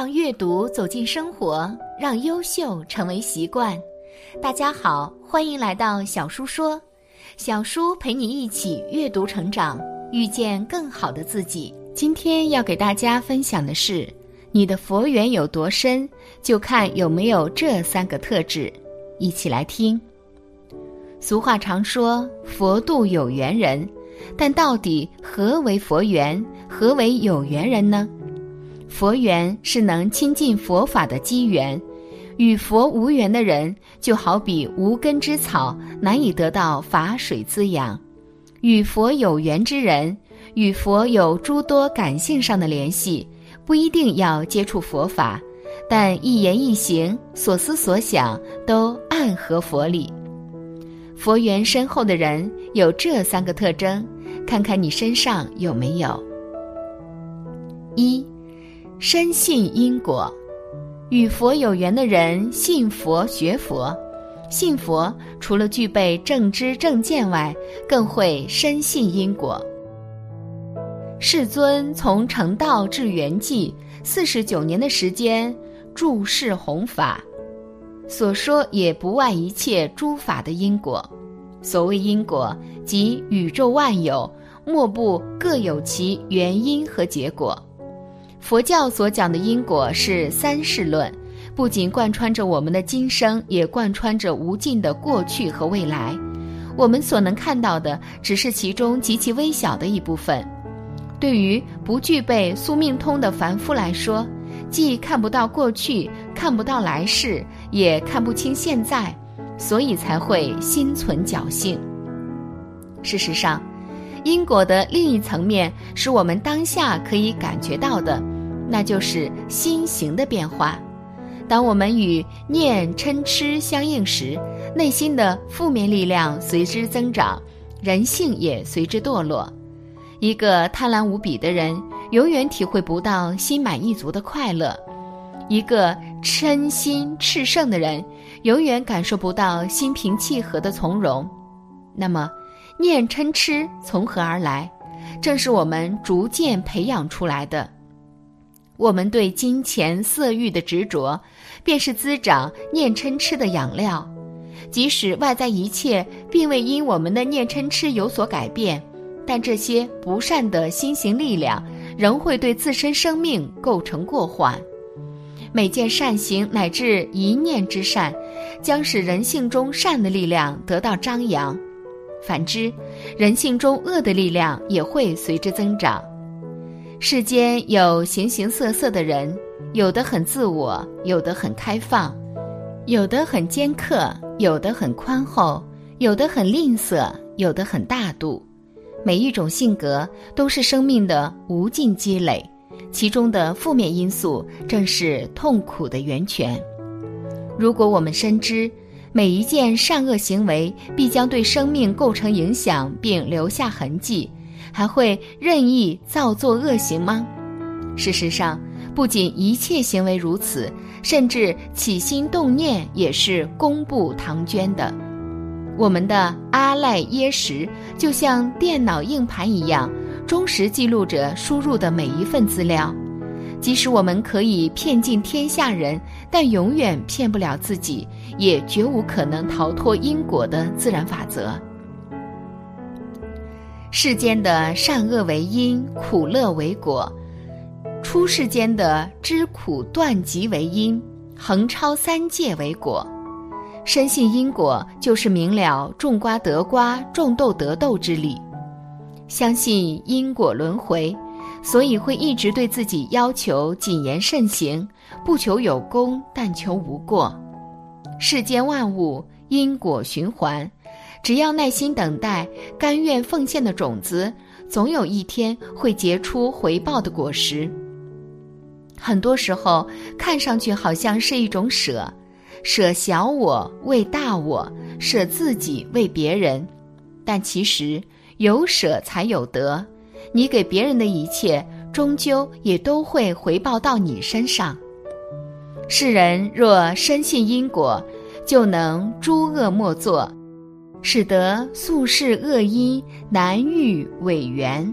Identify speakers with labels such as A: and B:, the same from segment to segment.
A: 让阅读走进生活，让优秀成为习惯。大家好，欢迎来到小叔说，小叔陪你一起阅读成长，遇见更好的自己。今天要给大家分享的是，你的佛缘有多深，就看有没有这三个特质。一起来听。俗话常说，佛度有缘人，但到底何为佛缘？何为有缘人呢？佛缘是能亲近佛法的机缘，与佛无缘的人，就好比无根之草，难以得到法水滋养；与佛有缘之人，与佛有诸多感性上的联系，不一定要接触佛法，但一言一行、所思所想都暗合佛理。佛缘深厚的人有这三个特征，看看你身上有没有。一。深信因果，与佛有缘的人信佛学佛，信佛除了具备正知正见外，更会深信因果。世尊从成道至圆寂四十九年的时间，注释弘法，所说也不外一切诸法的因果。所谓因果，即宇宙万有，莫不各有其原因和结果。佛教所讲的因果是三世论，不仅贯穿着我们的今生，也贯穿着无尽的过去和未来。我们所能看到的只是其中极其微小的一部分。对于不具备宿命通的凡夫来说，既看不到过去，看不到来世，也看不清现在，所以才会心存侥幸。事实上，因果的另一层面是我们当下可以感觉到的，那就是心行的变化。当我们与念嗔痴相应时，内心的负面力量随之增长，人性也随之堕落。一个贪婪无比的人，永远体会不到心满意足的快乐；一个嗔心炽盛的人，永远感受不到心平气和的从容。那么，念嗔痴从何而来？正是我们逐渐培养出来的。我们对金钱色欲的执着，便是滋长念嗔痴的养料。即使外在一切并未因我们的念嗔痴有所改变，但这些不善的心行力量，仍会对自身生命构成过患。每件善行乃至一念之善，将使人性中善的力量得到张扬。反之，人性中恶的力量也会随之增长。世间有形形色色的人，有的很自我，有的很开放，有的很尖刻，有的很宽厚，有的很吝啬，有的很大度。每一种性格都是生命的无尽积累，其中的负面因素正是痛苦的源泉。如果我们深知，每一件善恶行为必将对生命构成影响并留下痕迹，还会任意造作恶行吗？事实上，不仅一切行为如此，甚至起心动念也是公布唐捐的。我们的阿赖耶识就像电脑硬盘一样，忠实记录着输入的每一份资料。即使我们可以骗尽天下人，但永远骗不了自己，也绝无可能逃脱因果的自然法则。世间的善恶为因，苦乐为果；出世间的知苦断集为因，横超三界为果。深信因果，就是明了种瓜得瓜，种豆得豆之理。相信因果轮回。所以会一直对自己要求谨言慎行，不求有功，但求无过。世间万物因果循环，只要耐心等待，甘愿奉献的种子，总有一天会结出回报的果实。很多时候，看上去好像是一种舍，舍小我为大我，舍自己为别人，但其实有舍才有得。你给别人的一切，终究也都会回报到你身上。世人若深信因果，就能诸恶莫作，使得宿世恶因难遇违缘；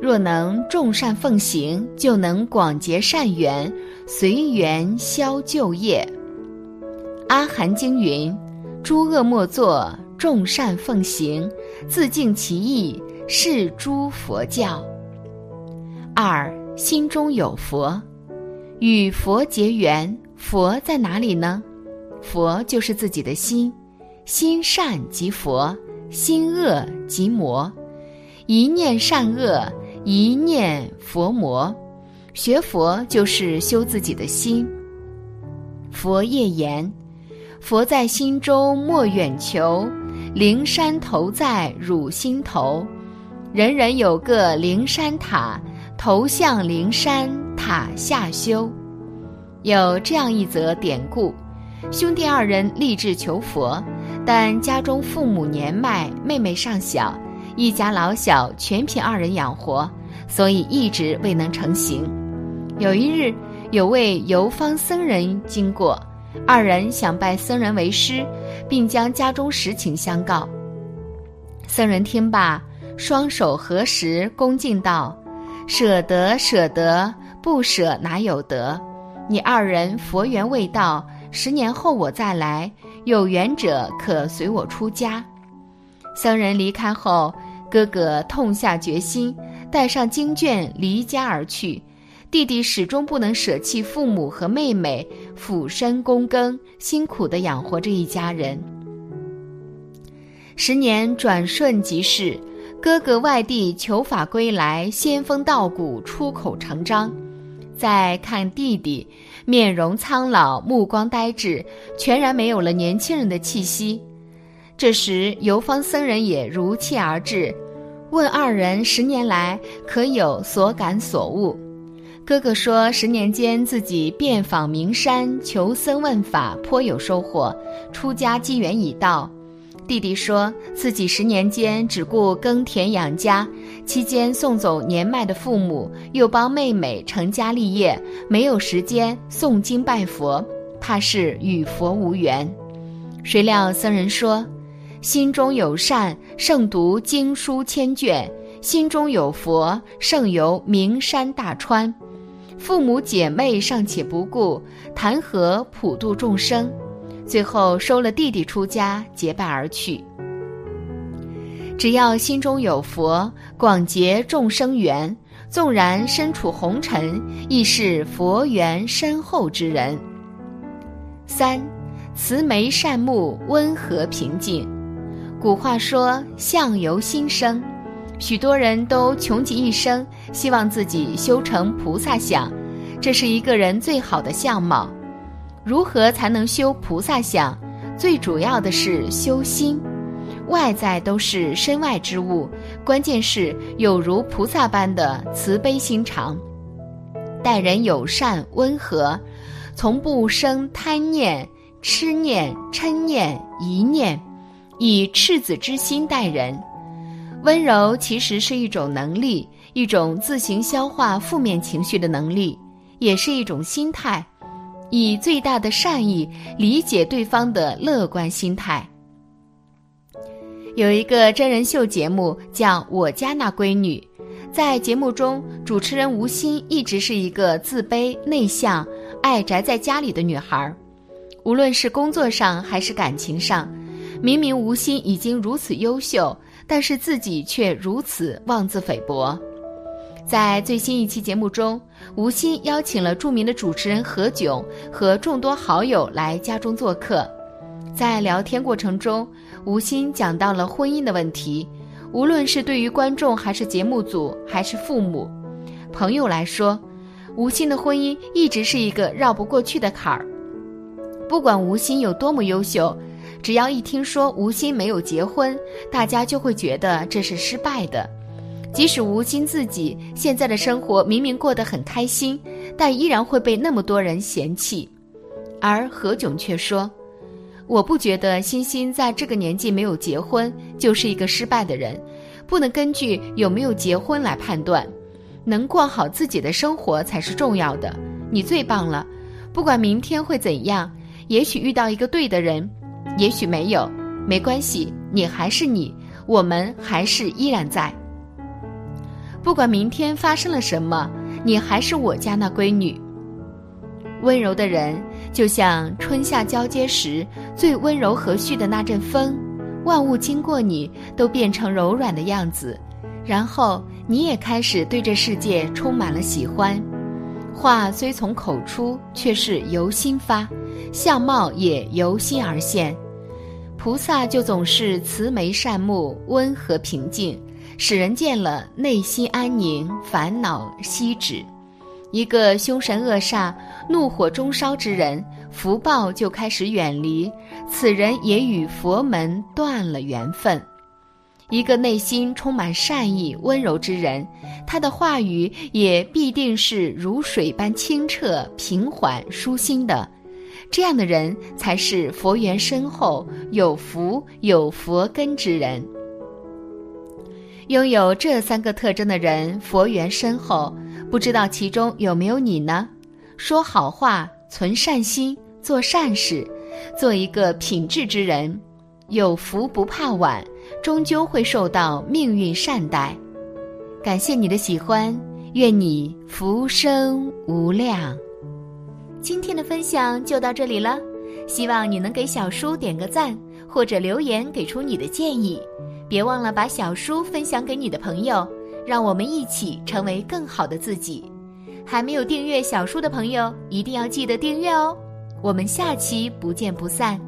A: 若能众善奉行，就能广结善缘，随缘消旧业。阿含经云：“诸恶莫作，众善奉行，自净其意，是诸佛教。”二心中有佛，与佛结缘。佛在哪里呢？佛就是自己的心，心善即佛，心恶即魔。一念善恶，一念佛魔。学佛就是修自己的心。佛业言：“佛在心中莫远求，灵山投在汝心头，人人有个灵山塔。”头向灵山塔下修，有这样一则典故：兄弟二人立志求佛，但家中父母年迈，妹妹尚小，一家老小全凭二人养活，所以一直未能成行。有一日，有位游方僧人经过，二人想拜僧人为师，并将家中实情相告。僧人听罢，双手合十，恭敬道。舍得舍得，不舍哪有得？你二人佛缘未到，十年后我再来，有缘者可随我出家。僧人离开后，哥哥痛下决心，带上经卷离家而去。弟弟始终不能舍弃父母和妹妹，俯身躬耕，辛苦地养活着一家人。十年转瞬即逝。哥哥外地求法归来，仙风道骨，出口成章。再看弟弟，面容苍老，目光呆滞，全然没有了年轻人的气息。这时，游方僧人也如期而至，问二人十年来可有所感所悟。哥哥说，十年间自己遍访名山，求僧问法，颇有收获，出家机缘已到。弟弟说自己十年间只顾耕田养家，期间送走年迈的父母，又帮妹妹成家立业，没有时间诵经拜佛，怕是与佛无缘。谁料僧人说：“心中有善，胜读经书千卷；心中有佛，胜游名山大川。父母姐妹尚且不顾，谈何普度众生？”最后收了弟弟出家，结拜而去。只要心中有佛，广结众生缘，纵然身处红尘，亦是佛缘深厚之人。三，慈眉善目，温和平静。古话说“相由心生”，许多人都穷极一生，希望自己修成菩萨相，这是一个人最好的相貌。如何才能修菩萨相？最主要的是修心，外在都是身外之物，关键是有如菩萨般的慈悲心肠，待人友善温和，从不生贪念、痴念、嗔念、疑念，以赤子之心待人。温柔其实是一种能力，一种自行消化负面情绪的能力，也是一种心态。以最大的善意理解对方的乐观心态。有一个真人秀节目叫《我家那闺女》，在节目中，主持人吴昕一直是一个自卑、内向、爱宅在家里的女孩。无论是工作上还是感情上，明明吴昕已经如此优秀，但是自己却如此妄自菲薄。在最新一期节目中，吴昕邀请了著名的主持人何炅和众多好友来家中做客。在聊天过程中，吴昕讲到了婚姻的问题。无论是对于观众，还是节目组，还是父母、朋友来说，吴昕的婚姻一直是一个绕不过去的坎儿。不管吴昕有多么优秀，只要一听说吴昕没有结婚，大家就会觉得这是失败的。即使吴昕自己现在的生活明明过得很开心，但依然会被那么多人嫌弃。而何炅却说：“我不觉得欣欣在这个年纪没有结婚就是一个失败的人，不能根据有没有结婚来判断，能过好自己的生活才是重要的。你最棒了，不管明天会怎样，也许遇到一个对的人，也许没有，没关系，你还是你，我们还是依然在。”不管明天发生了什么，你还是我家那闺女。温柔的人，就像春夏交接时最温柔和煦的那阵风，万物经过你都变成柔软的样子，然后你也开始对这世界充满了喜欢。话虽从口出，却是由心发，相貌也由心而现。菩萨就总是慈眉善目、温和平静，使人见了内心安宁，烦恼息止。一个凶神恶煞、怒火中烧之人，福报就开始远离，此人也与佛门断了缘分。一个内心充满善意、温柔之人，他的话语也必定是如水般清澈、平缓、舒心的。这样的人才是佛缘深厚、有福有佛根之人。拥有这三个特征的人，佛缘深厚。不知道其中有没有你呢？说好话，存善心，做善事，做一个品质之人，有福不怕晚，终究会受到命运善待。感谢你的喜欢，愿你福生无量。今天的分享就到这里了，希望你能给小叔点个赞，或者留言给出你的建议。别忘了把小书分享给你的朋友。让我们一起成为更好的自己。还没有订阅小书的朋友，一定要记得订阅哦。我们下期不见不散。